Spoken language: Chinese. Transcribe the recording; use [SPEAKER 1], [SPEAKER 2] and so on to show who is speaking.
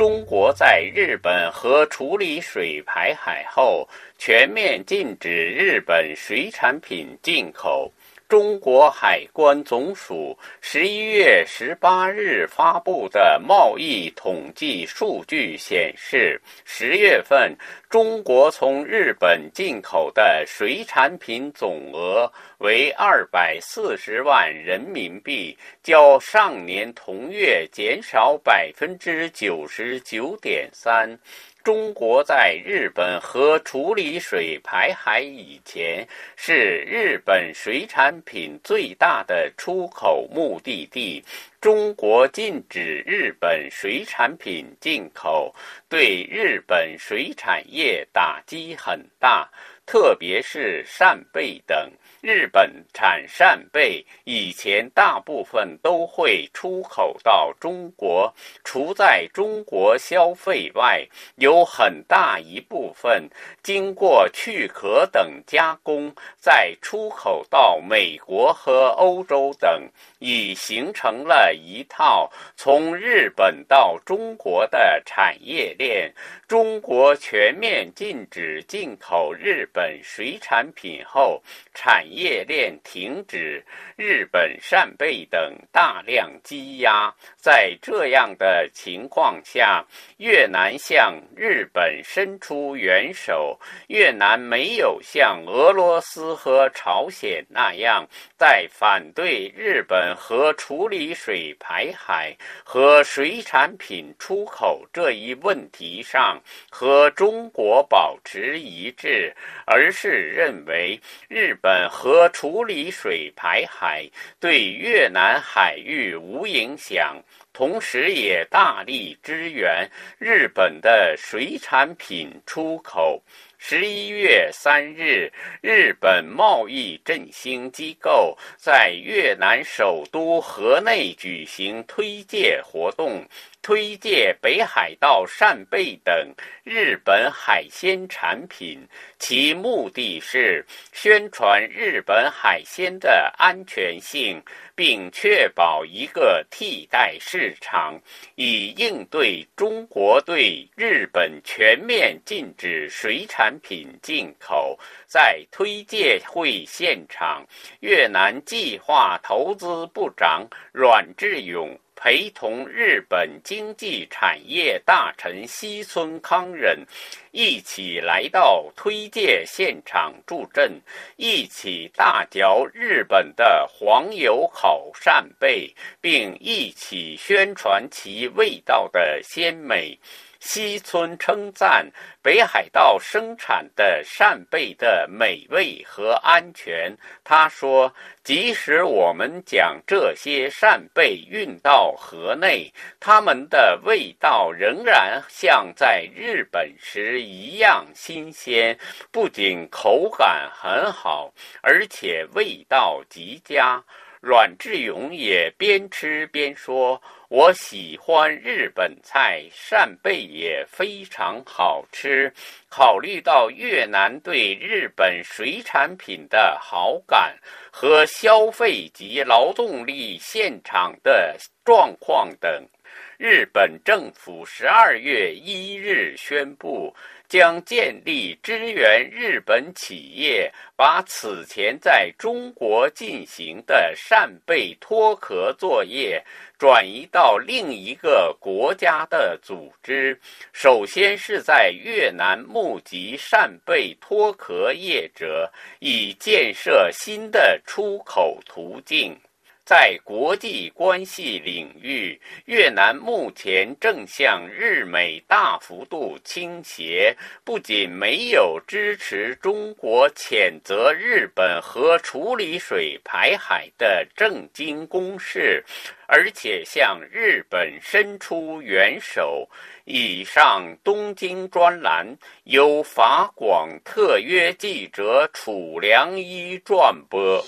[SPEAKER 1] 中国在日本核处理水排海后，全面禁止日本水产品进口。中国海关总署十一月十八日发布的贸易统计数据显示，十月份中国从日本进口的水产品总额为二百四十万人民币，较上年同月减少百分之九十九点三。中国在日本核处理水排海以前，是日本水产品最大的出口目的地。中国禁止日本水产品进口，对日本水产业打击很大，特别是扇贝等。日本产扇贝，以前大部分都会出口到中国，除在中国消费外，有很大一部分经过去壳等加工，再出口到美国和欧洲等，已形成了一套从日本到中国的产业链。中国全面禁止进口日本本水产品后，产业链停止，日本扇贝等大量积压。在这样的情况下，越南向日本伸出援手。越南没有像俄罗斯和朝鲜那样，在反对日本核处理水排海和水产品出口这一问题上和中国保持一致，而是认为日本核处理水排海对越南海域无影响。同时，也大力支援日本的水产品出口。十一月三日，日本贸易振兴机构在越南首都河内举行推介活动。推介北海道扇贝等日本海鲜产品，其目的是宣传日本海鲜的安全性，并确保一个替代市场，以应对中国对日本全面禁止水产产品进口。在推介会现场，越南计划投资部长阮志勇。陪同日本经济产业大臣西村康人一起来到推介现场助阵，一起大嚼日本的黄油烤扇贝，并一起宣传其味道的鲜美。西村称赞北海道生产的扇贝的美味和安全。他说：“即使我们将这些扇贝运到河内，它们的味道仍然像在日本时一样新鲜。不仅口感很好，而且味道极佳。”阮志勇也边吃边说。我喜欢日本菜，扇贝也非常好吃。考虑到越南对日本水产品的好感和消费及劳动力现场的状况等，日本政府十二月一日宣布。将建立支援日本企业把此前在中国进行的扇贝脱壳作业转移到另一个国家的组织。首先是在越南募集扇贝脱壳业者，以建设新的出口途径。在国际关系领域，越南目前正向日美大幅度倾斜，不仅没有支持中国谴责日本核处理水排海的正经攻势，而且向日本伸出援手。以上东京专栏由法广特约记者楚良一转播。